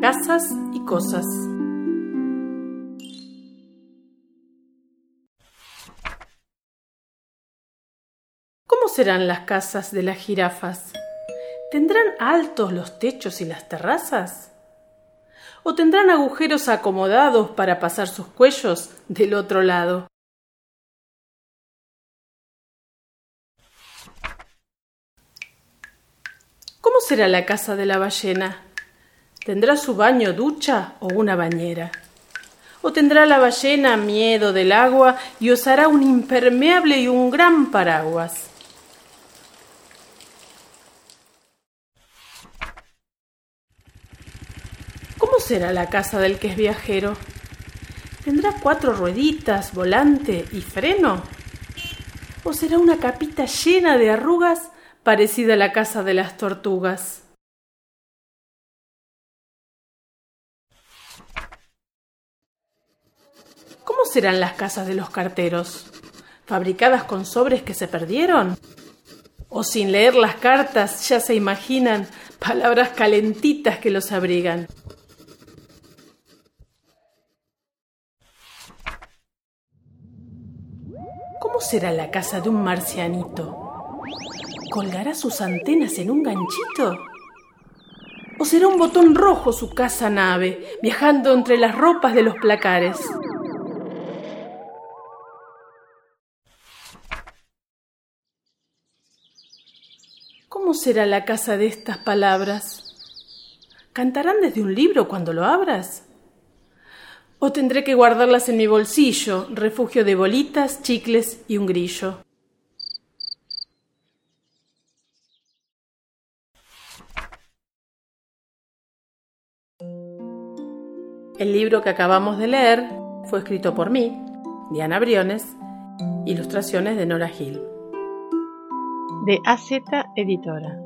Casas y cosas. ¿Cómo serán las casas de las jirafas? ¿Tendrán altos los techos y las terrazas? ¿O tendrán agujeros acomodados para pasar sus cuellos del otro lado? ¿Cómo será la casa de la ballena? ¿Tendrá su baño ducha o una bañera? ¿O tendrá la ballena miedo del agua y os hará un impermeable y un gran paraguas? ¿Cómo será la casa del que es viajero? ¿Tendrá cuatro rueditas, volante y freno? ¿O será una capita llena de arrugas parecida a la casa de las tortugas? ¿Cómo serán las casas de los carteros? ¿Fabricadas con sobres que se perdieron? ¿O sin leer las cartas ya se imaginan palabras calentitas que los abrigan? ¿Cómo será la casa de un marcianito? ¿Colgará sus antenas en un ganchito? ¿O será un botón rojo su casa nave, viajando entre las ropas de los placares? ¿Cómo será la casa de estas palabras? ¿Cantarán desde un libro cuando lo abras? ¿O tendré que guardarlas en mi bolsillo, refugio de bolitas, chicles y un grillo? El libro que acabamos de leer fue escrito por mí, Diana Briones, ilustraciones de Nora Gil. De AZ Editora.